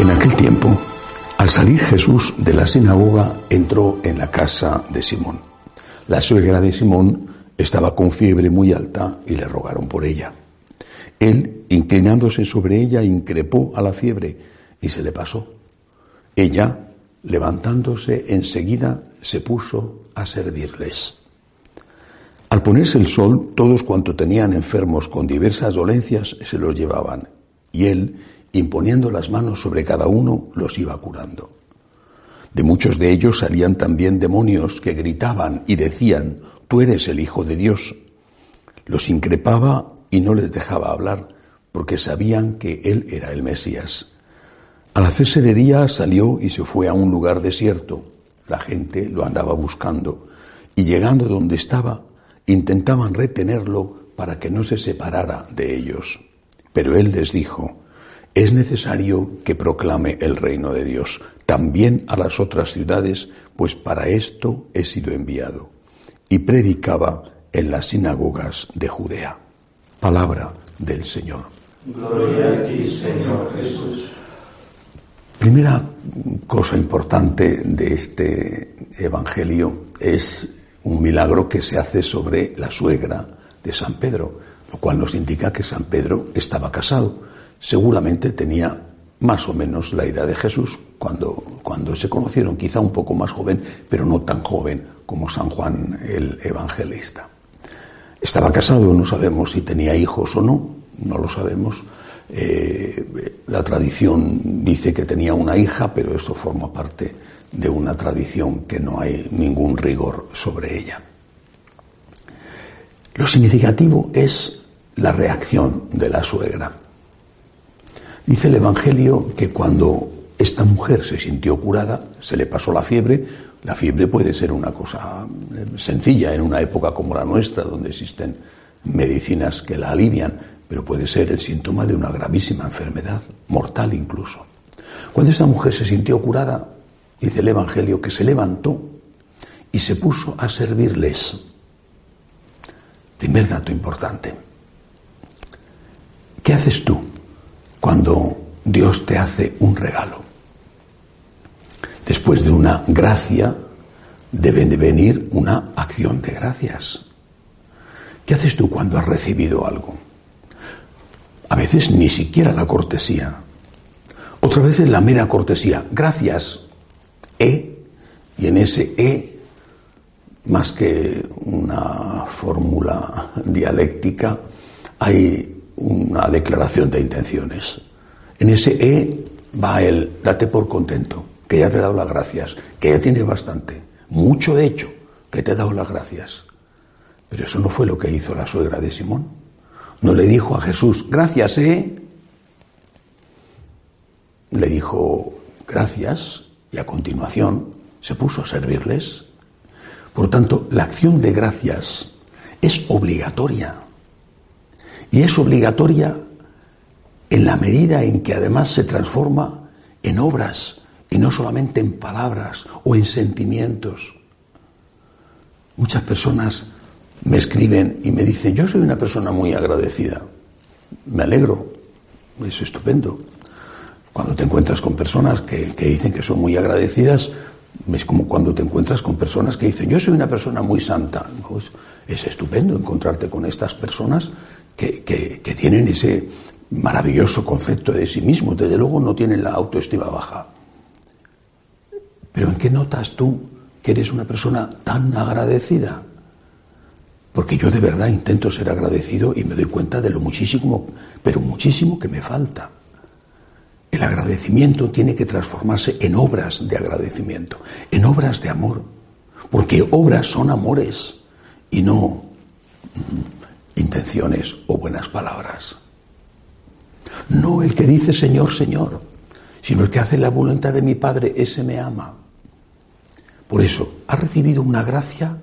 En aquel tiempo, al salir Jesús de la sinagoga, entró en la casa de Simón. La suegra de Simón estaba con fiebre muy alta y le rogaron por ella. Él, inclinándose sobre ella, increpó a la fiebre y se le pasó. Ella, levantándose enseguida, se puso a servirles. Al ponerse el sol, todos cuanto tenían enfermos con diversas dolencias se los llevaban, y él, imponiendo las manos sobre cada uno, los iba curando. De muchos de ellos salían también demonios que gritaban y decían, Tú eres el Hijo de Dios. Los increpaba y no les dejaba hablar, porque sabían que él era el Mesías. Al hacerse de día salió y se fue a un lugar desierto. La gente lo andaba buscando, y llegando donde estaba, intentaban retenerlo para que no se separara de ellos. Pero él les dijo, es necesario que proclame el reino de Dios también a las otras ciudades, pues para esto he sido enviado. Y predicaba en las sinagogas de Judea. Palabra del Señor. Gloria a ti, Señor Jesús. Primera cosa importante de este Evangelio es un milagro que se hace sobre la suegra de San Pedro, lo cual nos indica que San Pedro estaba casado seguramente tenía más o menos la edad de Jesús cuando, cuando se conocieron, quizá un poco más joven, pero no tan joven como San Juan el Evangelista. Estaba casado, no sabemos si tenía hijos o no, no lo sabemos. Eh, la tradición dice que tenía una hija, pero esto forma parte de una tradición que no hay ningún rigor sobre ella. Lo significativo es la reacción de la suegra. Dice el Evangelio que cuando esta mujer se sintió curada, se le pasó la fiebre. La fiebre puede ser una cosa eh, sencilla en una época como la nuestra, donde existen medicinas que la alivian, pero puede ser el síntoma de una gravísima enfermedad, mortal incluso. Cuando esta mujer se sintió curada, dice el Evangelio que se levantó y se puso a servirles. Primer dato importante. ¿Qué haces tú cuando Dios te hace un regalo. Después de una gracia debe de venir una acción de gracias. ¿Qué haces tú cuando has recibido algo? A veces ni siquiera la cortesía. Otras veces la mera cortesía. Gracias. E. Y en ese E, más que una fórmula dialéctica, hay una declaración de intenciones. En ese E va el date por contento, que ya te he dado las gracias, que ya tienes bastante, mucho hecho, que te he dado las gracias. Pero eso no fue lo que hizo la suegra de Simón. No le dijo a Jesús, gracias, ¿eh? Le dijo, gracias, y a continuación se puso a servirles. Por tanto, la acción de gracias es obligatoria. Y es obligatoria en la medida en que además se transforma en obras y no solamente en palabras o en sentimientos. Muchas personas me escriben y me dicen, yo soy una persona muy agradecida. Me alegro, es estupendo. Cuando te encuentras con personas que, dicen que son muy agradecidas, es como cuando te encuentras con personas que dicen, yo soy una persona muy santa. es estupendo encontrarte con estas personas que, tienen ese maravilloso concepto de sí mismos, desde luego no tienen la autoestima baja. Pero ¿en qué notas tú que eres una persona tan agradecida? Porque yo de verdad intento ser agradecido y me doy cuenta de lo muchísimo, pero muchísimo que me falta. El agradecimiento tiene que transformarse en obras de agradecimiento, en obras de amor. Porque obras son amores y no intenciones o buenas palabras. No el que dice Señor, Señor, sino el que hace la voluntad de mi Padre, ese me ama. Por eso, ¿ha recibido una gracia?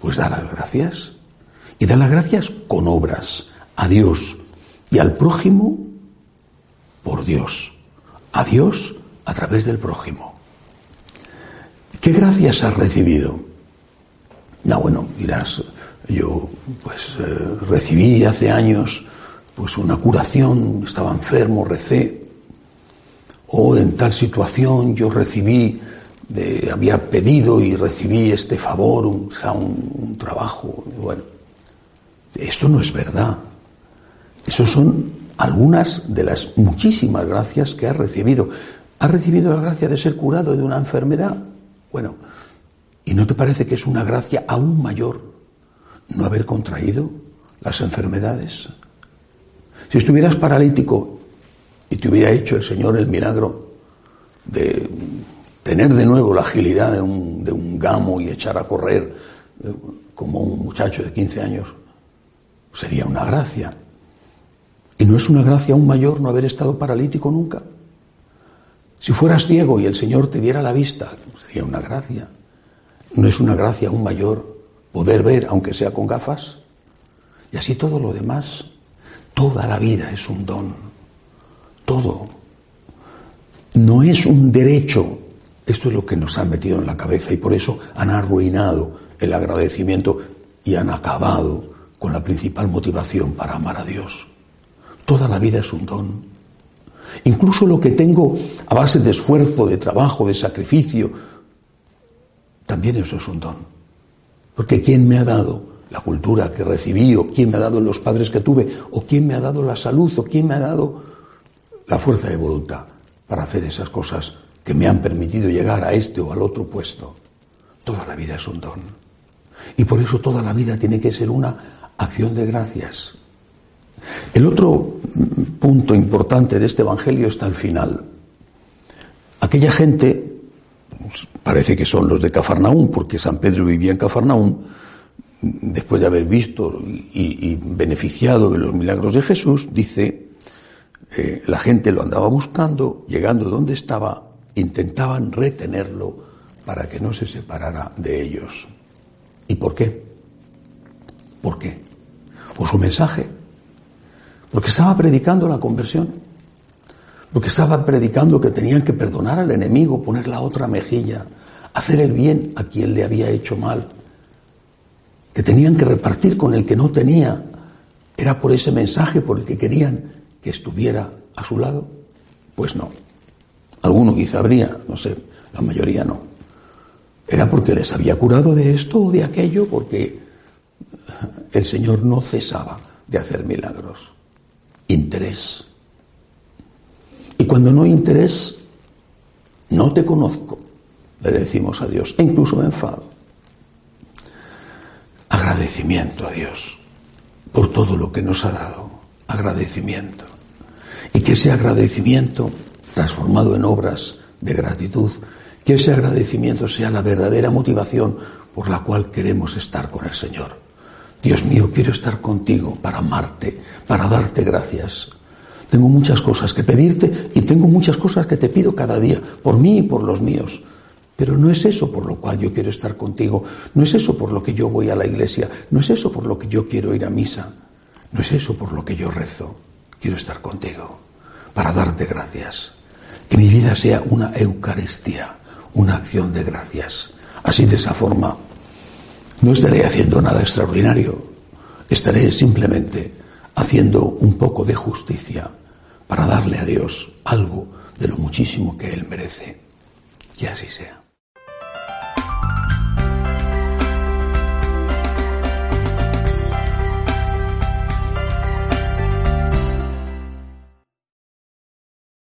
Pues da las gracias. Y da las gracias con obras a Dios y al prójimo por Dios. A Dios a través del prójimo. ¿Qué gracias has recibido? No, bueno, dirás, yo pues eh, recibí hace años pues una curación, estaba enfermo, recé, o en tal situación yo recibí, había pedido y recibí este favor, un, un, trabajo, bueno, esto no es verdad. Esos son algunas de las muchísimas gracias que has recibido. ¿Has recibido la gracia de ser curado de una enfermedad? Bueno, ¿y no te parece que es una gracia aún mayor no haber contraído las enfermedades? Si estuvieras paralítico y te hubiera hecho el Señor el milagro de tener de nuevo la agilidad de un, de un gamo y echar a correr eh, como un muchacho de 15 años, sería una gracia. ¿Y no es una gracia aún mayor no haber estado paralítico nunca? Si fueras ciego y el Señor te diera la vista, sería una gracia. ¿No es una gracia aún mayor poder ver, aunque sea con gafas? Y así todo lo demás. Toda la vida es un don. Todo. No es un derecho. Esto es lo que nos han metido en la cabeza y por eso han arruinado el agradecimiento y han acabado con la principal motivación para amar a Dios. Toda la vida es un don. Incluso lo que tengo a base de esfuerzo, de trabajo, de sacrificio, también eso es un don. Porque ¿quién me ha dado la cultura que recibí, o quién me ha dado los padres que tuve, o quién me ha dado la salud, o quién me ha dado la fuerza de voluntad para hacer esas cosas que me han permitido llegar a este o al otro puesto? Toda la vida es un don. Y por eso toda la vida tiene que ser una acción de gracias. El otro punto importante de este Evangelio está al final. Aquella gente, pues, parece que son los de Cafarnaún, porque San Pedro vivía en Cafarnaún, después de haber visto y, beneficiado de los milagros de Jesús, dice, eh, la gente lo andaba buscando, llegando donde estaba, intentaban retenerlo para que no se separara de ellos. ¿Y por qué? ¿Por qué? Por su mensaje porque estaba predicando la conversión. Porque estaba predicando que tenían que perdonar al enemigo, poner la otra mejilla, hacer el bien a quien le había hecho mal. Que tenían que repartir con el que no tenía. ¿Era por ese mensaje por el que querían que estuviera a su lado? Pues no. Alguno quizá habría, no sé, la mayoría no. Era porque les había curado de esto o de aquello, porque el Señor no cesaba de hacer milagros interés. Y cuando no hay interés, no te conozco, le decimos a Dios, e incluso me enfado. Agradecimiento a Dios por todo lo que nos ha dado, agradecimiento. Y que ese agradecimiento, transformado en obras de gratitud, que ese agradecimiento sea la verdadera motivación por la cual queremos estar con el Señor. Dios mío, quiero estar contigo para amarte, para darte gracias. Tengo muchas cosas que pedirte y tengo muchas cosas que te pido cada día, por mí y por los míos. Pero no es eso por lo cual yo quiero estar contigo, no es eso por lo que yo voy a la iglesia, no es eso por lo que yo quiero ir a misa, no es eso por lo que yo rezo. Quiero estar contigo para darte gracias. Que mi vida sea una Eucaristía, una acción de gracias. Así de esa forma no estaré haciendo nada extraordinario, estaré simplemente haciendo un poco de justicia para darle a Dios algo de lo muchísimo que Él merece. Que así sea.